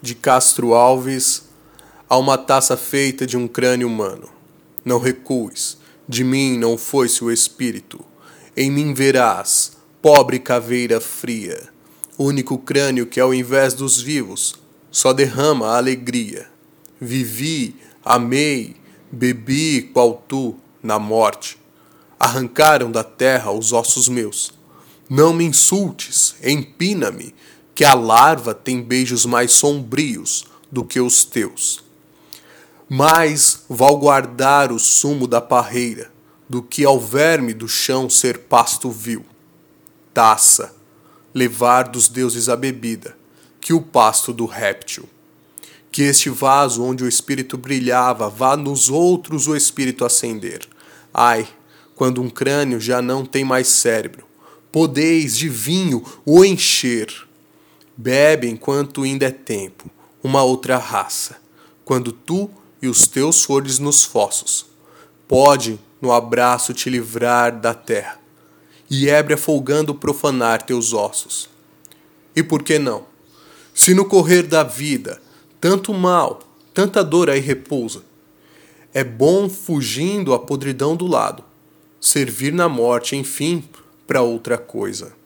de Castro Alves a uma taça feita de um crânio humano. Não recues, de mim não foi-se o espírito. Em mim verás, pobre caveira fria, único crânio que ao invés dos vivos só derrama a alegria. Vivi, amei, bebi qual tu na morte. Arrancaram da terra os ossos meus. Não me insultes, empina-me, que a larva tem beijos mais sombrios do que os teus. Mais val guardar o sumo da parreira do que ao verme do chão ser pasto vil. Taça, levar dos deuses a bebida, que o pasto do réptil. Que este vaso onde o espírito brilhava vá nos outros o espírito acender. Ai, quando um crânio já não tem mais cérebro, podeis de vinho o encher Bebe enquanto ainda é tempo, uma outra raça, quando tu e os teus fores nos fossos. Pode no abraço te livrar da terra, e ébria folgando profanar teus ossos. E por que não? Se no correr da vida tanto mal, tanta dor aí repousa, é bom fugindo a podridão do lado, servir na morte, enfim, para outra coisa.